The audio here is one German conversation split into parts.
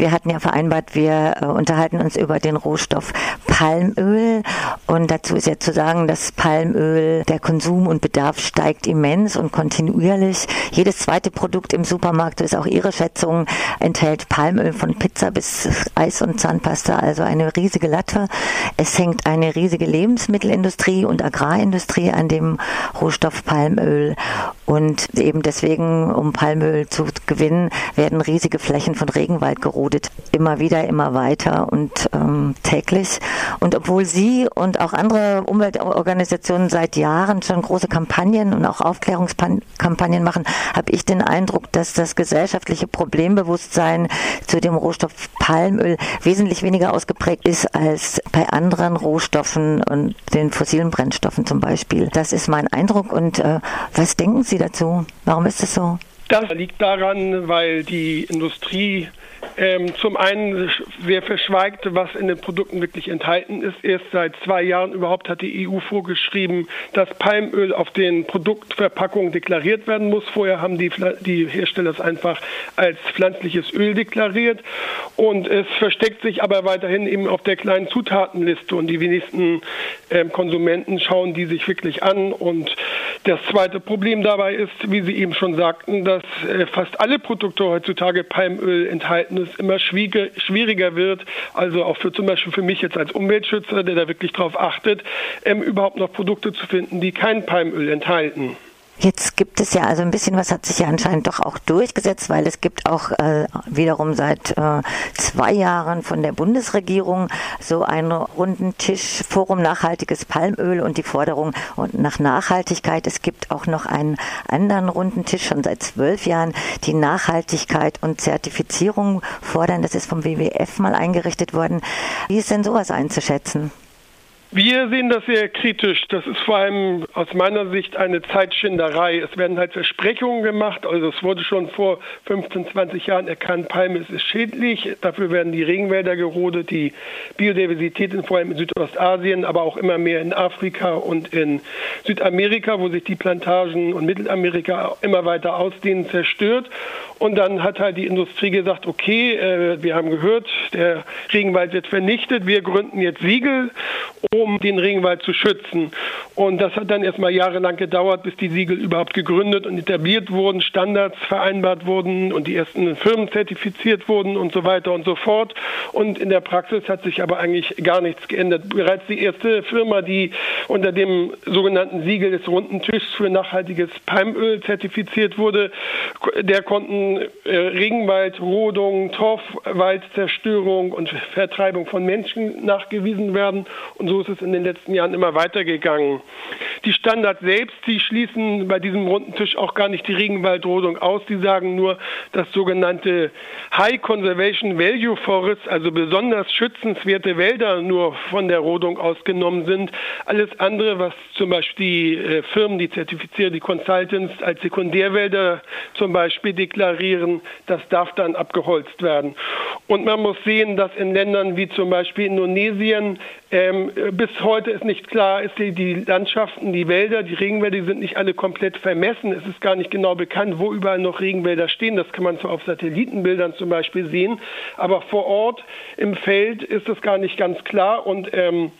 Wir hatten ja vereinbart, wir äh, unterhalten uns über den Rohstoff Palmöl und dazu ist ja zu sagen, dass Palmöl, der Konsum und Bedarf steigt immens und kontinuierlich. Jedes zweite Produkt im Supermarkt, ist auch Ihre Schätzung, enthält Palmöl von Pizza bis Eis und Zahnpasta, also eine riesige Latte. Es hängt eine riesige Lebensmittelindustrie und Agrarindustrie an dem Rohstoff Palmöl und eben deswegen, um Palmöl zu gewinnen, werden riesige Flächen von Regenwald gerodet. Immer wieder, immer weiter und ähm, täglich. Und obwohl Sie und auch andere Umweltorganisationen seit Jahren schon große Kampagnen und auch Aufklärungskampagnen machen, habe ich den Eindruck, dass das gesellschaftliche Problembewusstsein zu dem Rohstoff Palmöl wesentlich weniger ausgeprägt ist als bei anderen Rohstoffen und den fossilen Brennstoffen zum Beispiel. Das ist mein Eindruck. Und äh, was denken Sie dazu? Warum ist es so? Das liegt daran, weil die Industrie ähm, zum einen sehr verschweigt, was in den Produkten wirklich enthalten ist. Erst seit zwei Jahren überhaupt hat die EU vorgeschrieben, dass Palmöl auf den Produktverpackungen deklariert werden muss. Vorher haben die, die Hersteller es einfach als pflanzliches Öl deklariert. Und es versteckt sich aber weiterhin eben auf der kleinen Zutatenliste. Und die wenigsten ähm, Konsumenten schauen die sich wirklich an. Und das zweite Problem dabei ist, wie Sie eben schon sagten, dass äh, fast alle Produkte heutzutage Palmöl enthalten, es immer schwieriger wird, also auch für zum Beispiel für mich jetzt als Umweltschützer, der da wirklich darauf achtet, ähm, überhaupt noch Produkte zu finden, die kein Palmöl enthalten. Jetzt gibt es ja also ein bisschen was hat sich ja anscheinend doch auch durchgesetzt, weil es gibt auch äh, wiederum seit äh, zwei Jahren von der Bundesregierung so einen runden Tisch Forum nachhaltiges Palmöl und die Forderung nach Nachhaltigkeit. Es gibt auch noch einen anderen runden Tisch schon seit zwölf Jahren, die Nachhaltigkeit und Zertifizierung fordern. Das ist vom WWF mal eingerichtet worden. Wie ist denn sowas einzuschätzen? Wir sehen das sehr kritisch. Das ist vor allem aus meiner Sicht eine Zeitschinderei. Es werden halt Versprechungen gemacht. Also es wurde schon vor 15, 20 Jahren erkannt, Palme ist schädlich. Dafür werden die Regenwälder gerodet, die Biodiversität in, vor allem in Südostasien, aber auch immer mehr in Afrika und in Südamerika, wo sich die Plantagen und Mittelamerika immer weiter ausdehnen, zerstört. Und dann hat halt die Industrie gesagt, okay, äh, wir haben gehört, der Regenwald wird vernichtet, wir gründen jetzt Siegel um den Regenwald zu schützen. Und das hat dann erstmal jahrelang gedauert, bis die Siegel überhaupt gegründet und etabliert wurden, Standards vereinbart wurden und die ersten Firmen zertifiziert wurden und so weiter und so fort. Und in der Praxis hat sich aber eigentlich gar nichts geändert. Bereits die erste Firma, die unter dem sogenannten Siegel des runden Tischs für nachhaltiges Palmöl zertifiziert wurde, der konnten äh, Regenwaldrodung, Torfwaldzerstörung und Vertreibung von Menschen nachgewiesen werden. Und so ist es in den letzten Jahren immer weitergegangen. Die Standards selbst, die schließen bei diesem runden Tisch auch gar nicht die Regenwaldrodung aus. Die sagen nur, dass sogenannte High Conservation Value Forests, also besonders schützenswerte Wälder, nur von der Rodung ausgenommen sind. Alles andere, was zum Beispiel die äh, Firmen, die zertifizieren, die Consultants als Sekundärwälder zum Beispiel deklarieren, das darf dann abgeholzt werden. Und man muss sehen, dass in Ländern wie zum Beispiel Indonesien ähm, bis heute ist nicht klar, ist die, die, Landschaften, die Wälder, die Regenwälder, die sind nicht alle komplett vermessen. Es ist gar nicht genau bekannt, wo überall noch Regenwälder stehen. Das kann man zwar auf Satellitenbildern zum Beispiel sehen, aber vor Ort im Feld ist das gar nicht ganz klar. Und ähm,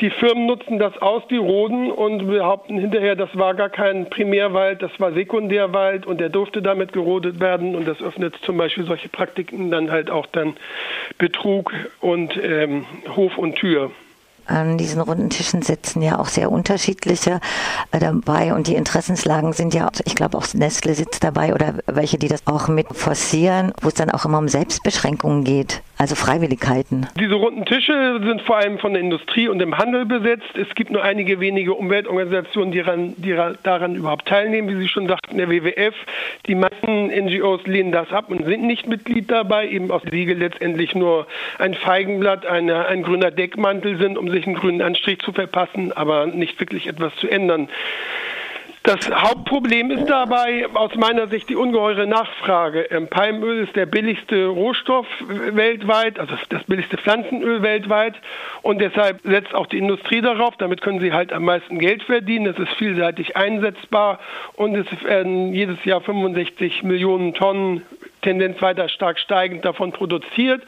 die Firmen nutzen das aus, die roden und behaupten hinterher, das war gar kein Primärwald, das war Sekundärwald und der durfte damit gerodet werden. Und das öffnet zum Beispiel solche Praktiken dann halt auch dann Betrug und ähm, Hof und Tür. An diesen runden Tischen sitzen ja auch sehr unterschiedliche äh, dabei. Und die Interessenslagen sind ja, ich glaube auch Nestle sitzt dabei oder welche, die das auch mit forcieren, wo es dann auch immer um Selbstbeschränkungen geht, also Freiwilligkeiten. Diese runden Tische sind vor allem von der Industrie und dem Handel besetzt. Es gibt nur einige wenige Umweltorganisationen, die daran, die daran überhaupt teilnehmen, wie Sie schon sagten, der WWF. Die meisten NGOs lehnen das ab und sind nicht Mitglied dabei, eben aus Siegel letztendlich nur ein Feigenblatt, eine, ein grüner Deckmantel sind, um sich einen grünen Anstrich zu verpassen, aber nicht wirklich etwas zu ändern. Das Hauptproblem ist dabei aus meiner Sicht die ungeheure Nachfrage. Ähm, Palmöl ist der billigste Rohstoff weltweit, also das billigste Pflanzenöl weltweit und deshalb setzt auch die Industrie darauf. Damit können sie halt am meisten Geld verdienen. Es ist vielseitig einsetzbar und es werden jedes Jahr 65 Millionen Tonnen Tendenz weiter stark steigend davon produziert.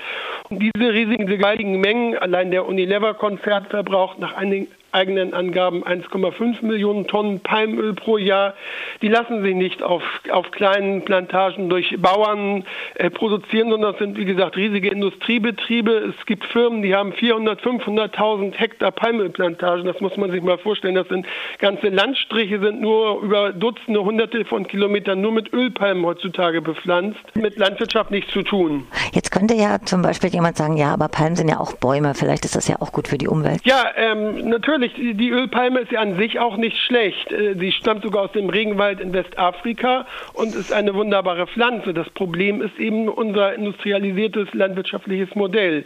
Und diese riesigen, gewaltigen Mengen, allein der Unilever-Konzern verbraucht nach einigen eigenen Angaben 1,5 Millionen Tonnen Palmöl pro Jahr. Die lassen sich nicht auf, auf kleinen Plantagen durch Bauern äh, produzieren, sondern das sind, wie gesagt, riesige Industriebetriebe. Es gibt Firmen, die haben 400, 500.000 Hektar Palmölplantagen. Das muss man sich mal vorstellen. Das sind ganze Landstriche, sind nur über Dutzende, Hunderte von Kilometern nur mit Ölpalmen heutzutage bepflanzt. Mit Landwirtschaft nichts zu tun. Jetzt könnte ja zum Beispiel jemand sagen, ja, aber Palmen sind ja auch Bäume. Vielleicht ist das ja auch gut für die Umwelt. Ja, ähm, natürlich die Ölpalme ist ja an sich auch nicht schlecht. Äh, sie stammt sogar aus dem Regenwald in Westafrika und ist eine wunderbare Pflanze. Das Problem ist eben unser industrialisiertes landwirtschaftliches Modell.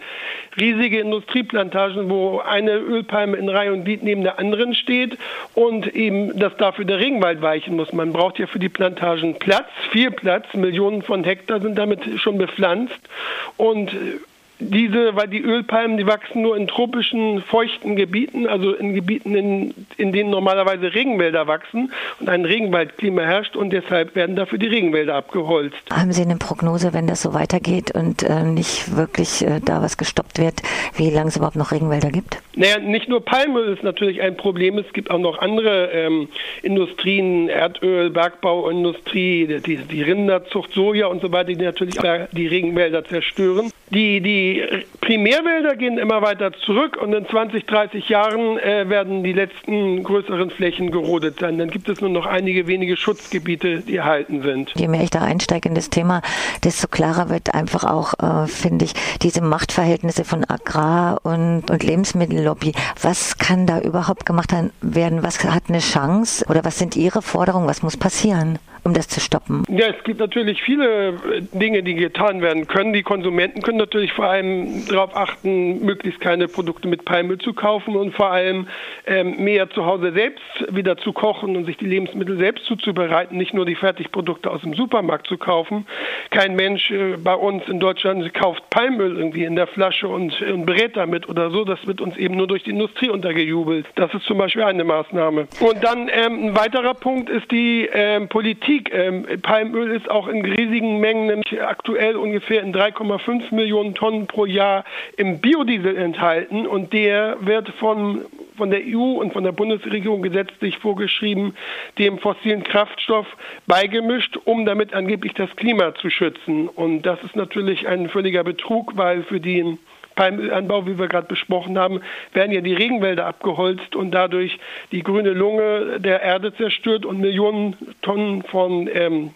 Riesige Industrieplantagen, wo eine Ölpalme in Reihe und Glied neben der anderen steht und eben, dass dafür der Regenwald weichen muss. Man braucht ja für die Plantagen Platz, viel Platz. Millionen von Hektar sind damit schon bepflanzt und äh, diese, weil die Ölpalmen, die wachsen nur in tropischen, feuchten Gebieten, also in Gebieten, in, in denen normalerweise Regenwälder wachsen und ein Regenwaldklima herrscht und deshalb werden dafür die Regenwälder abgeholzt. Haben Sie eine Prognose, wenn das so weitergeht und äh, nicht wirklich äh, da was gestoppt wird, wie lange es überhaupt noch Regenwälder gibt? Naja, nicht nur Palmöl ist natürlich ein Problem, es gibt auch noch andere ähm, Industrien, Erdöl, Bergbauindustrie, die, die Rinderzucht, Soja und so weiter, die natürlich die Regenwälder zerstören. Die, die Primärwälder gehen immer weiter zurück und in 20, 30 Jahren äh, werden die letzten größeren Flächen gerodet sein. Dann gibt es nur noch einige wenige Schutzgebiete, die erhalten sind. Je mehr ich da einsteige in das Thema, desto klarer wird einfach auch, äh, finde ich, diese Machtverhältnisse von Agrar- und, und Lebensmittellobby. Was kann da überhaupt gemacht werden? Was hat eine Chance? Oder was sind Ihre Forderungen? Was muss passieren? Um das zu stoppen? Ja, es gibt natürlich viele äh, Dinge, die getan werden können. Die Konsumenten können natürlich vor allem darauf achten, möglichst keine Produkte mit Palmöl zu kaufen und vor allem ähm, mehr zu Hause selbst wieder zu kochen und sich die Lebensmittel selbst zuzubereiten, nicht nur die Fertigprodukte aus dem Supermarkt zu kaufen. Kein Mensch äh, bei uns in Deutschland kauft Palmöl irgendwie in der Flasche und, und berät damit oder so. Das wird uns eben nur durch die Industrie untergejubelt. Das ist zum Beispiel eine Maßnahme. Und dann ähm, ein weiterer Punkt ist die ähm, Politik Kritik. Ähm, Palmöl ist auch in riesigen Mengen, nämlich aktuell ungefähr in 3,5 Millionen Tonnen pro Jahr im Biodiesel enthalten und der wird von von der EU und von der Bundesregierung gesetzlich vorgeschrieben, dem fossilen Kraftstoff beigemischt, um damit angeblich das Klima zu schützen. Und das ist natürlich ein völliger Betrug, weil für den Palmölanbau, wie wir gerade besprochen haben, werden ja die Regenwälder abgeholzt und dadurch die grüne Lunge der Erde zerstört und Millionen Tonnen von ähm,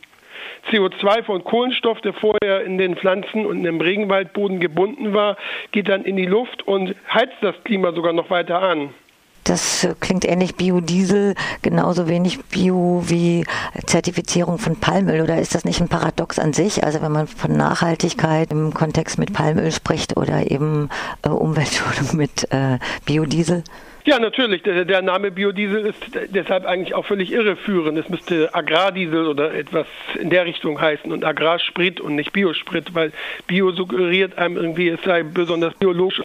CO2 von Kohlenstoff, der vorher in den Pflanzen und im Regenwaldboden gebunden war, geht dann in die Luft und heizt das Klima sogar noch weiter an. Das klingt ähnlich Biodiesel, genauso wenig Bio wie Zertifizierung von Palmöl. Oder ist das nicht ein Paradox an sich? Also wenn man von Nachhaltigkeit im Kontext mit Palmöl spricht oder eben äh, Umweltschonung mit äh, Biodiesel? Ja, natürlich. Der, Name Biodiesel ist deshalb eigentlich auch völlig irreführend. Es müsste Agrardiesel oder etwas in der Richtung heißen und Agrarsprit und nicht Biosprit, weil Bio suggeriert einem irgendwie, es sei besonders biologisch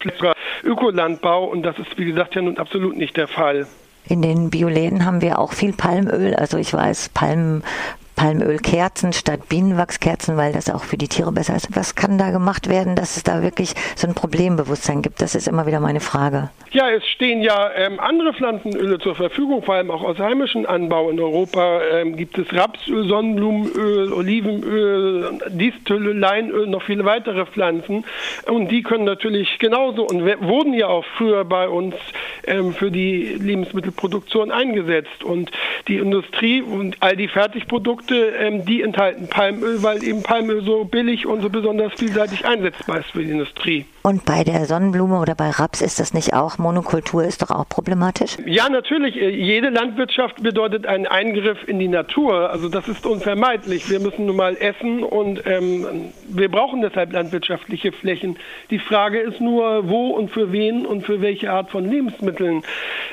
Ökolandbau und das ist, wie gesagt, ja nun absolut nicht der Fall. In den Bioläden haben wir auch viel Palmöl. Also ich weiß, Palm, Palmölkerzen statt Bienenwachskerzen, weil das auch für die Tiere besser ist. Was kann da gemacht werden, dass es da wirklich so ein Problembewusstsein gibt? Das ist immer wieder meine Frage. Ja, es stehen ja ähm, andere Pflanzenöle zur Verfügung, vor allem auch aus heimischem Anbau. In Europa ähm, gibt es Rapsöl, Sonnenblumenöl, Olivenöl, Distelöl, Leinöl, noch viele weitere Pflanzen. Und die können natürlich genauso und wurden ja auch früher bei uns ähm, für die Lebensmittelproduktion eingesetzt. Und die Industrie und all die Fertigprodukte, ähm, die enthalten Palmöl, weil eben Palmöl so billig und so besonders vielseitig einsetzbar ist für die Industrie. Und bei der Sonnenblume oder bei Raps ist das nicht auch Monokultur, ist doch auch problematisch? Ja, natürlich. Äh, jede Landwirtschaft bedeutet einen Eingriff in die Natur. Also das ist unvermeidlich. Wir müssen nun mal essen und ähm, wir brauchen deshalb landwirtschaftliche Flächen. Die Frage ist nur, wo und für wen und für welche Art von Lebensmitteln.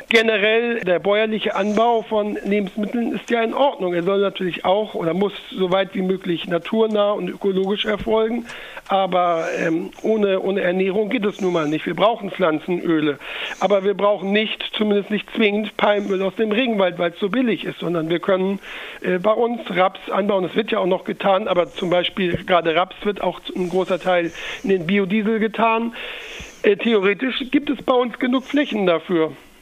Generell der bäuerliche Anbau von Lebensmitteln ist ja in Ordnung. Er soll natürlich auch oder muss so weit wie möglich naturnah und ökologisch erfolgen. Aber ähm, ohne, ohne Ernährung geht es nun mal nicht. Wir brauchen Pflanzenöle. Aber wir brauchen nicht, zumindest nicht zwingend, Palmöl aus dem Regenwald, weil es so billig ist, sondern wir können äh, bei uns Raps anbauen. Das wird ja auch noch getan, aber zum Beispiel gerade Raps wird auch ein großer Teil in den Biodiesel getan. Äh, theoretisch gibt es bei uns genug Flächen dafür.